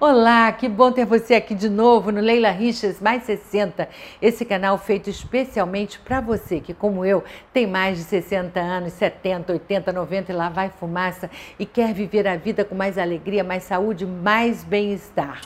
Olá, que bom ter você aqui de novo no Leila Riches Mais 60, esse canal feito especialmente para você que, como eu, tem mais de 60 anos, 70, 80, 90 e lá vai fumaça e quer viver a vida com mais alegria, mais saúde, mais bem-estar.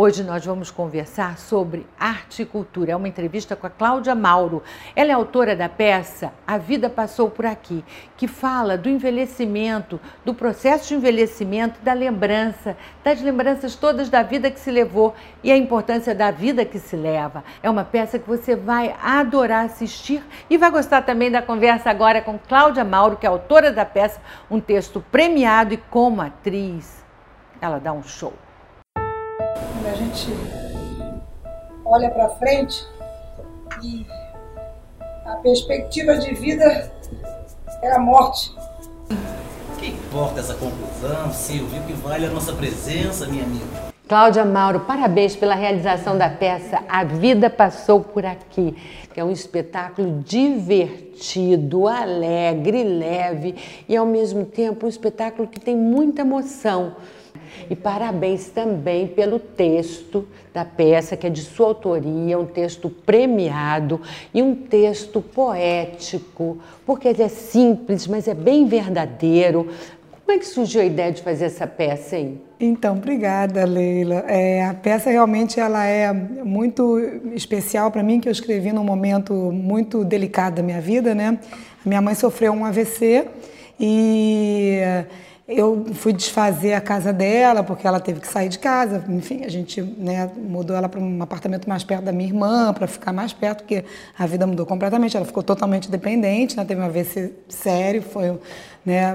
Hoje nós vamos conversar sobre arte e cultura. É uma entrevista com a Cláudia Mauro. Ela é autora da peça A Vida Passou por Aqui, que fala do envelhecimento, do processo de envelhecimento, da lembrança, das lembranças todas da vida que se levou e a importância da vida que se leva. É uma peça que você vai adorar assistir e vai gostar também da conversa agora com Cláudia Mauro, que é autora da peça, um texto premiado e como atriz. Ela dá um show a gente olha para frente e a perspectiva de vida é a morte. Que importa essa conclusão, Silvio? O que vale a nossa presença, minha amiga? Cláudia Mauro, parabéns pela realização da peça A Vida Passou por Aqui, que é um espetáculo divertido, alegre, leve e ao mesmo tempo um espetáculo que tem muita emoção. E parabéns também pelo texto da peça, que é de sua autoria, um texto premiado e um texto poético, porque ele é simples, mas é bem verdadeiro. Como é que surgiu a ideia de fazer essa peça, hein? Então, obrigada, Leila. É, a peça realmente ela é muito especial para mim, que eu escrevi num momento muito delicado da minha vida, né? A minha mãe sofreu um AVC e eu fui desfazer a casa dela, porque ela teve que sair de casa. Enfim, a gente né, mudou ela para um apartamento mais perto da minha irmã, para ficar mais perto, porque a vida mudou completamente. Ela ficou totalmente dependente, né, teve uma AVC sério, foi né,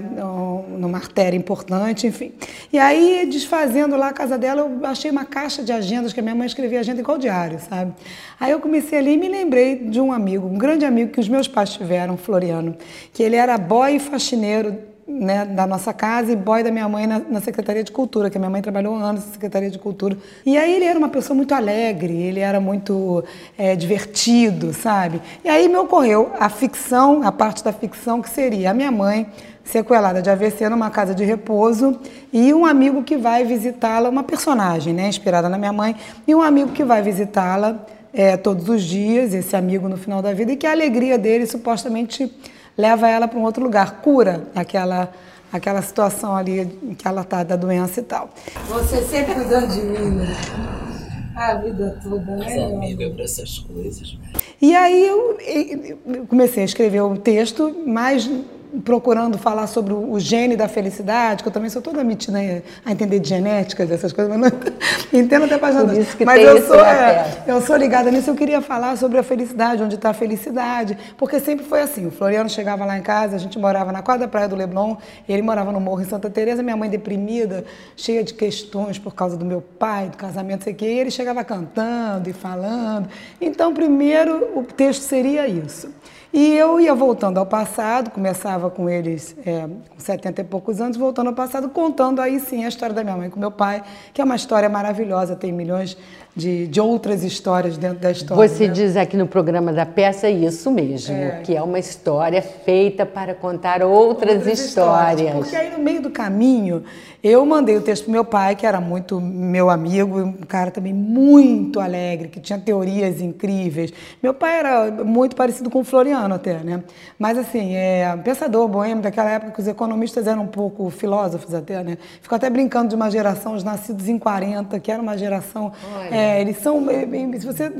numa artéria importante, enfim. E aí, desfazendo lá a casa dela, eu achei uma caixa de agendas, que a minha mãe escrevia agenda igual diário, sabe? Aí eu comecei ali e me lembrei de um amigo, um grande amigo que os meus pais tiveram, Floriano, que ele era boy faxineiro né, da nossa casa e boy da minha mãe na, na, Secretaria de Cultura, que a minha mãe trabalhou anos na Secretaria de Cultura. E aí ele era uma pessoa muito alegre, ele era muito é, divertido, sabe? E aí me ocorreu a ficção, a parte da ficção que seria a minha mãe sequelada de AVC numa casa de repouso e um amigo que vai visitá-la, uma personagem, né, inspirada na minha mãe, e um amigo que vai visitá-la é, todos os dias, esse amigo no final da vida, e que a alegria dele supostamente leva ela para um outro lugar, cura aquela aquela situação ali que ela está da doença e tal. Você sempre cuidando de mim, né? A vida toda, né? Essa amiga para essas coisas. E aí eu, eu comecei a escrever o texto, mas procurando falar sobre o gene da felicidade, que eu também sou toda metida a entender de genética, dessas coisas, mas não entendo até página Mas eu sou, é, eu sou ligada nisso, eu queria falar sobre a felicidade, onde está a felicidade, porque sempre foi assim. O Floriano chegava lá em casa, a gente morava na quadra da praia do Leblon, ele morava no morro em Santa Teresa, minha mãe deprimida, cheia de questões por causa do meu pai, do casamento, sei que, e ele chegava cantando e falando. Então, primeiro o texto seria isso. E eu ia voltando ao passado, começava com eles é, com 70 e poucos anos, voltando ao passado, contando aí sim a história da minha mãe com meu pai, que é uma história maravilhosa, tem milhões de, de outras histórias dentro da história. Você né? diz aqui no programa da peça isso mesmo, é. que é uma história feita para contar outras, outras histórias. histórias. Porque aí no meio do caminho eu mandei o texto para meu pai, que era muito meu amigo, um cara também muito alegre, que tinha teorias incríveis. Meu pai era muito parecido com o Floriano até, né? Mas assim, é pensador boêmio daquela época que os economistas eram um pouco filósofos até, né? Ficou até brincando de uma geração, os nascidos em 40, que era uma geração... É, eles são... É, se você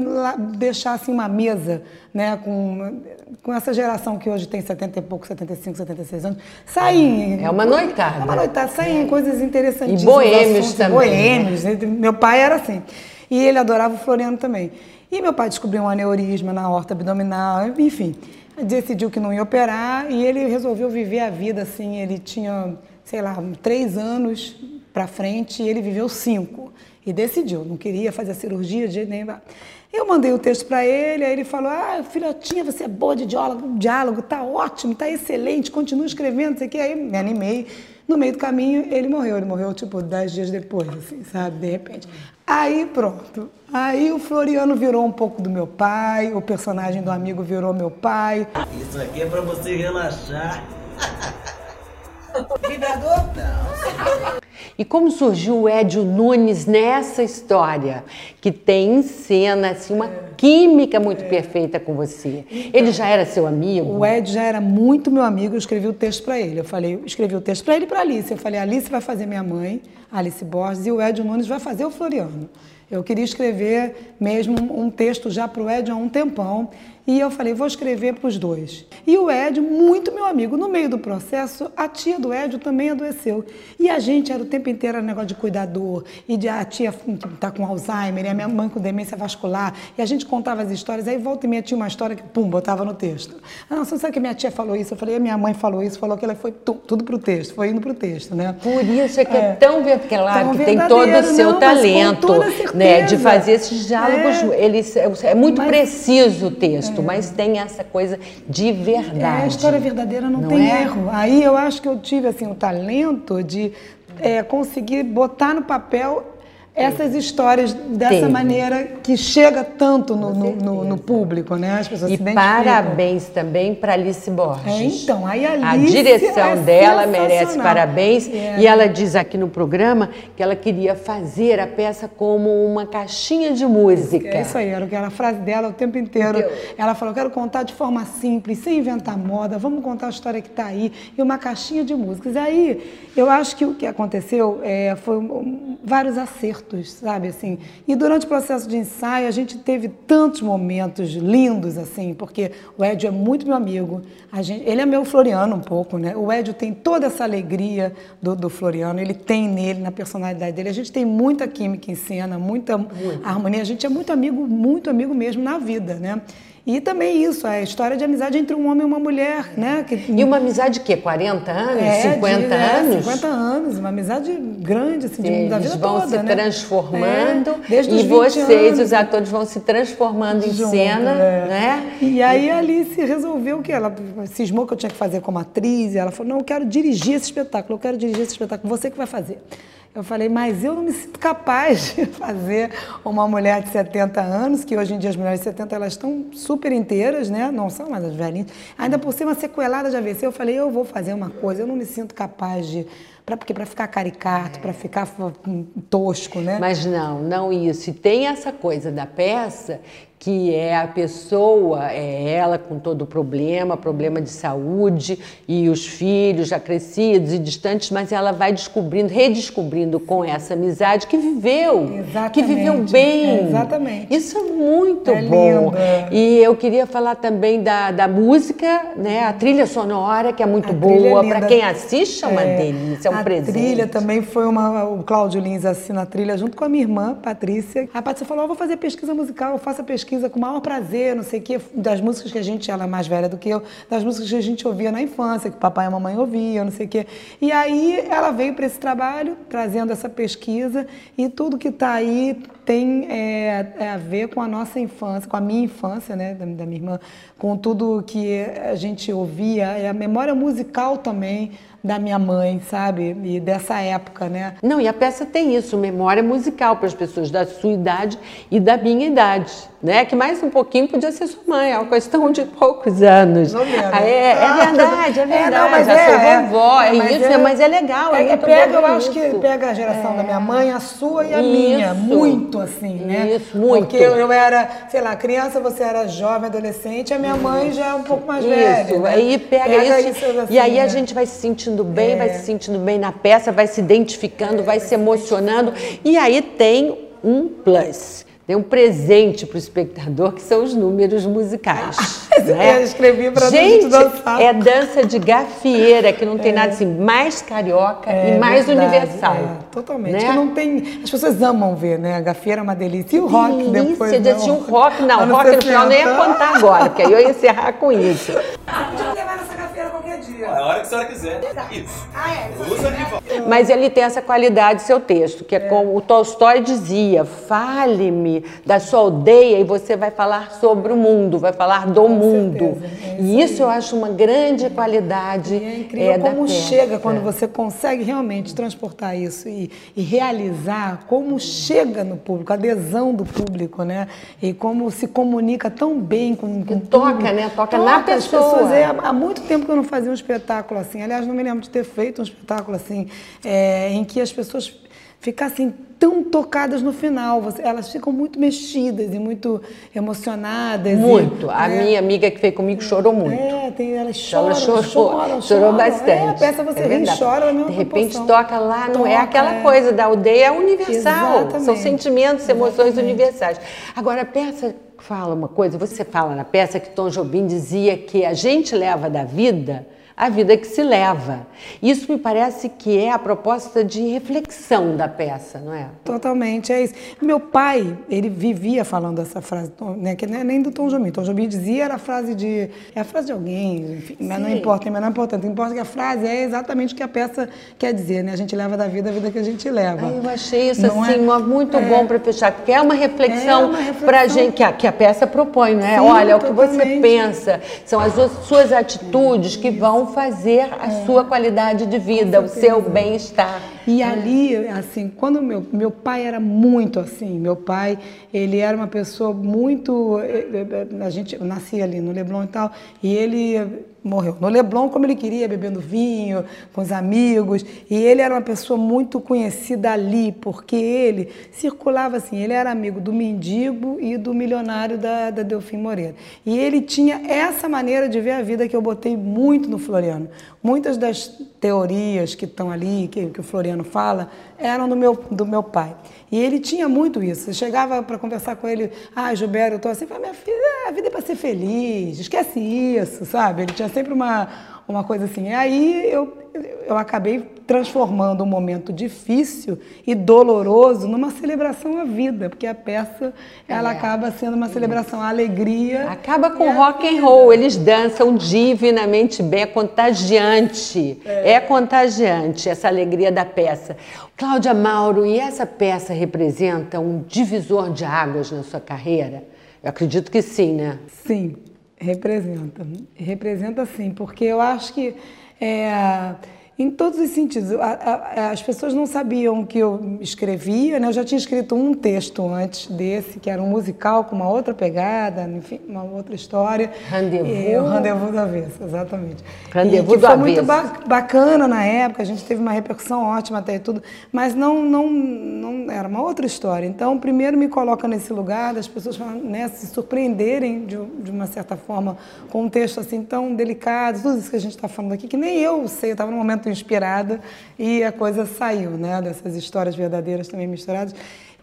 deixar assim uma mesa né, com, com essa geração que hoje tem 70 e pouco, 75, 76 anos, saem... É uma noitada. É uma noitada, saem coisas interessantíssimas. E boêmios também. Boêmios. Né? Meu pai era assim. E ele adorava o Floriano também. E meu pai descobriu um aneurisma na horta abdominal, enfim. Decidiu que não ia operar e ele resolveu viver a vida assim. Ele tinha, sei lá, três anos para frente e ele viveu cinco. E decidiu, não queria fazer a cirurgia de nenhum. Eu mandei o texto para ele, aí ele falou: Ah, filhotinha, você é boa de diálogo, diálogo tá ótimo, tá excelente, continua escrevendo, isso aqui. Aí me animei. No meio do caminho, ele morreu. Ele morreu, tipo, dez dias depois, assim, sabe? De repente. Aí, pronto. Aí o Floriano virou um pouco do meu pai, o personagem do amigo virou meu pai. Isso aqui é para você relaxar. Vibrador? E como surgiu o Edio Nunes nessa história, que tem em cena assim, uma química muito perfeita com você? Ele já era seu amigo? O Ed já era muito meu amigo, eu escrevi o texto para ele. Eu falei, eu escrevi o texto para ele e para Alice. Eu falei, Alice vai fazer minha mãe, Alice Borges, e o Ed Nunes vai fazer o Floriano. Eu queria escrever mesmo um texto já para o Ed há um tempão. E eu falei, vou escrever para os dois. E o Edio, muito meu amigo, no meio do processo, a tia do Edio também adoeceu. E a gente era o tempo inteiro era negócio de cuidador, e de a tia está com Alzheimer, e a minha mãe com demência vascular. E a gente contava as histórias, aí volta e meia tinha uma história que, pum, botava no texto. Ah, você sabe que minha tia falou isso? Eu falei, a minha mãe falou isso, falou que ela foi tu, tudo para o texto, foi indo para o texto, né? Por isso é que é, é tão claro que tem todo o seu não, talento, certeza, né, de fazer esses diálogos. É, Eles, é muito mas, preciso o texto, é. mas tem essa coisa de verdade. É, a história verdadeira não, não tem é? erro. Aí eu acho que eu tive assim o talento de é, conseguir botar no papel essas histórias dessa maneira que chega tanto no, no, no, no, público, né? As pessoas e se parabéns também para Alice Borges. É, então, aí a, a direção é dela merece parabéns é. e ela diz aqui no programa que ela queria fazer a peça como uma caixinha de música. É isso aí, era aquela frase dela o tempo inteiro. Deu. Ela falou: quero contar de forma simples, sem inventar moda, vamos contar a história que está aí e uma caixinha de músicas. Aí eu acho que o que aconteceu é, foi vários acertos sabe assim? E durante o processo de ensaio a gente teve tantos momentos lindos assim, porque o Edio é muito meu amigo. Gente, ele é meu Floriano um pouco, né? O Edio tem toda essa alegria do, do Floriano, ele tem nele na personalidade dele. A gente tem muita química em cena, muita muito. harmonia. A gente é muito amigo, muito amigo mesmo na vida, né? E também isso, a história de amizade entre um homem e uma mulher, né? Que... E uma amizade de quê? 40 anos? É, 50 de, é, anos? 50 anos, uma amizade grande, assim, de, da vida vão toda, se né? transformando é, e vocês, anos, os atores, vão se transformando em junto, cena, é. né? E aí a Alice resolveu que ela cismou que eu tinha que fazer como atriz, e ela falou, não, eu quero dirigir esse espetáculo, eu quero dirigir esse espetáculo, você que vai fazer. Eu falei, mas eu não me sinto capaz de fazer uma mulher de 70 anos, que hoje em dia as mulheres de 70 elas estão super inteiras, né? Não são mais as velhinhas. Ainda por cima sequelada de AVC, eu falei, eu vou fazer uma coisa, eu não me sinto capaz de Pra, porque para ficar caricato, para ficar tosco, né? Mas não, não isso. E tem essa coisa da peça que é a pessoa, é ela com todo o problema, problema de saúde e os filhos já crescidos e distantes, mas ela vai descobrindo, redescobrindo com essa amizade que viveu, exatamente. que viveu bem. É, exatamente. Isso é muito é bom. Lindo. É. E eu queria falar também da, da música, né? A trilha sonora que é muito a boa é para quem assiste é uma delícia, é um a presente. A trilha também foi uma, o Cláudio Lins assina a trilha junto com a minha irmã Patrícia. A Patrícia falou: oh, "Vou fazer pesquisa musical, eu faço a pesquisa com o maior prazer, não sei o quê, das músicas que a gente, ela é mais velha do que eu, das músicas que a gente ouvia na infância, que papai e mamãe ouviam, não sei o quê. E aí ela veio para esse trabalho, trazendo essa pesquisa, e tudo que está aí tem é, é, a ver com a nossa infância, com a minha infância, né, da, da minha irmã, com tudo que a gente ouvia, é a memória musical também, da minha mãe, sabe? E dessa época, né? Não, e a peça tem isso, memória musical para as pessoas da sua idade e da minha idade, né? Que mais um pouquinho podia ser sua mãe, é uma questão de poucos anos. Não. Ah, é, é verdade, é verdade. É, não, mas a é, sua é, vovó, é, mas isso, é, mas é legal. É, é pega, eu acho que pega a geração da minha mãe, a sua e a isso, minha, muito assim, né? Isso, muito. Porque eu, era, sei lá, criança, você era jovem, adolescente, a minha mãe já é um pouco mais isso, velha. Isso, né? aí pega, pega isso, isso assim, e aí a né? gente vai se sentindo bem, vai se sentindo bem na peça, vai se identificando, vai se emocionando. E aí tem um plus. Tem um presente para o espectador, que são os números musicais. né? Eu escrevi para gente, dançar. É dança de gafieira, que não tem é. nada assim, mais carioca é, e mais verdade, universal. É, totalmente. Né? Que não tem, as pessoas amam ver, né? A gafieira é uma delícia. E o rock delícia, depois. Delícia, tinha um rock. Não, rock no final nem ia contar agora, porque aí eu ia encerrar com isso. A hora que a senhora quiser. Isso. Ah, é? Usa de volta. Mas ele tem essa qualidade, seu texto, que é, como o Tolstói dizia: fale-me da sua aldeia e você vai falar sobre o mundo, vai falar do Com mundo. certeza, é e isso eu acho uma grande qualidade. E é incrível é, como chega quando você consegue realmente transportar isso e, e realizar, como chega no público, a adesão do público, né? E como se comunica tão bem com, com toca, né? Toca na as pessoa. pessoas. É, há muito tempo que eu não fazia um espetáculo assim. Aliás, não me lembro de ter feito um espetáculo assim, é, em que as pessoas ficassem tão tocadas no final. Elas ficam muito mexidas e muito emocionadas. Muito. E, a é, minha amiga que veio comigo chorou muito. É, tem, elas choram, ela chorou, choram, chorou bastante. É, a peça você é ri e chora na mesma De repente toca lá, não é Toca, aquela é. coisa da aldeia, é universal. Exatamente. São sentimentos, emoções Exatamente. universais. Agora, a peça fala uma coisa, você fala na peça que Tom Jobim dizia que a gente leva da vida a vida que se leva. Isso me parece que é a proposta de reflexão da peça, não é? Totalmente, é isso. Meu pai, ele vivia falando essa frase, né, que não é nem do Tom Jobim. Tom Jobim dizia era a frase de. É a frase de alguém, enfim, mas não importa, mas não é importante. Importa que a frase é exatamente o que a peça quer dizer, né? A gente leva da vida a vida que a gente leva. Ai, eu achei isso Não assim é? muito bom para fechar, porque é uma reflexão, É uma reflexão. gente que a, que a peça propõe, não é? Sim, Olha, o que você totalmente. pensa, são as suas atitudes que vão fazer a sua qualidade de vida, o seu bem-estar. E ali, assim, quando meu, meu pai era muito assim, meu pai, ele era uma pessoa muito. eh, eh, A gente, eu nasci ali no Leblon e tal, e ele morreu no Leblon como ele queria, bebendo vinho, com os amigos, e ele era uma pessoa muito conhecida ali, porque ele circulava assim, ele era amigo do mendigo e do milionário da, da Delfim Moreira. E ele tinha essa maneira de ver a vida que eu botei muito no Floriano. Muitas das teorias que estão ali, que, que o Floriano fala, eram do meu, do meu pai. E ele tinha muito isso. Eu chegava para conversar com ele, ah, Gilberto, eu tô assim, minha filha, a vida é para ser feliz, esquece isso, sabe? Ele tinha sempre uma, uma coisa assim. E aí eu, eu acabei transformando um momento difícil e doloroso numa celebração à vida, porque a peça, ela É. acaba sendo uma celebração à alegria. Acaba com rock and roll, eles dançam divinamente bem, é contagiante, é. contagiante essa alegria da peça. Cláudia Mauro, e essa peça representa um divisor de águas na sua carreira? Eu acredito que sim, né? Sim, representa. Representa sim, porque eu acho que é, em todos os sentidos. As pessoas não sabiam que eu escrevia, né? Eu já tinha escrito um texto antes desse, que era um musical com uma outra pegada, enfim, uma outra história. Rendezvous. O Rendezvous do Avesso, exatamente. Rendezvous que do foi muito ba- bacana na época, a gente teve uma repercussão ótima até e tudo, mas não, não, não era uma outra história. Então, primeiro me coloca nesse lugar das pessoas né, se surpreenderem de, de uma certa forma com um texto assim tão delicado, tudo isso que a gente está falando aqui, que nem eu sei, eu estava num momento inspirada e a coisa saiu, né, dessas histórias verdadeiras também misturadas.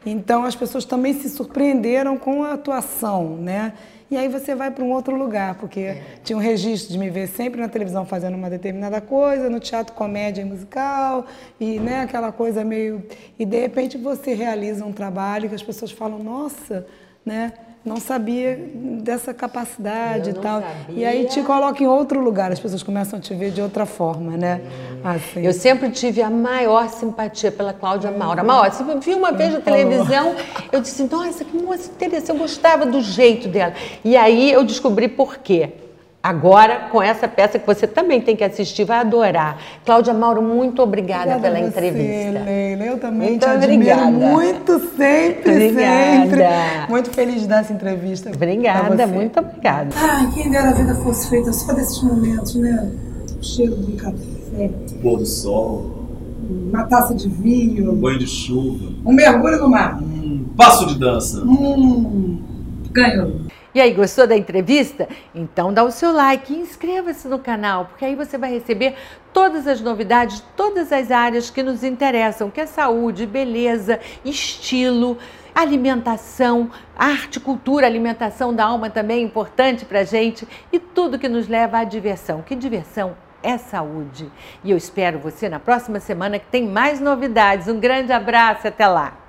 Então, as pessoas também se surpreenderam com a atuação, né? E aí você vai para um outro lugar, porque tinha um registro de me ver sempre na televisão fazendo uma determinada coisa, no teatro comédia e musical, e né, aquela coisa meio. E de repente você realiza um trabalho que as pessoas falam, nossa, né? Não sabia dessa capacidade e tal. sabia. E aí te coloca em outro lugar, as pessoas começam a te ver de outra forma, né? Assim. Eu sempre tive a maior simpatia pela Cláudia Mauro. A maior, se eu vi uma vez na televisão, eu disse, nossa, que moça interessante, eu gostava do jeito dela. E aí eu descobri por quê. Agora, com essa peça que você também tem que assistir, vai adorar. Cláudia Mauro, muito obrigada, Obrigada pela você, entrevista. Leila. Eu também Muito te admiro obrigada. muito, sempre, Obrigada. sempre. Muito feliz de dar essa entrevista. Obrigada, você. muito obrigada. Ai, quem dera a vida fosse feita só desses momentos, né? O cheiro do café, Pôr do sol, uma taça de vinho, banho de chuva, um mergulho no mar. um passo de dança. Hum, ganhou. E aí, gostou da entrevista? Então dá o seu like e inscreva-se no canal, porque aí você vai receber todas as novidades, todas as áreas que nos interessam, que é saúde, beleza, estilo, alimentação, arte, cultura, alimentação da alma também é importante pra gente e tudo que nos leva à diversão. Que diversão é saúde. E eu espero você na próxima semana que tem mais novidades. Um grande abraço, até lá.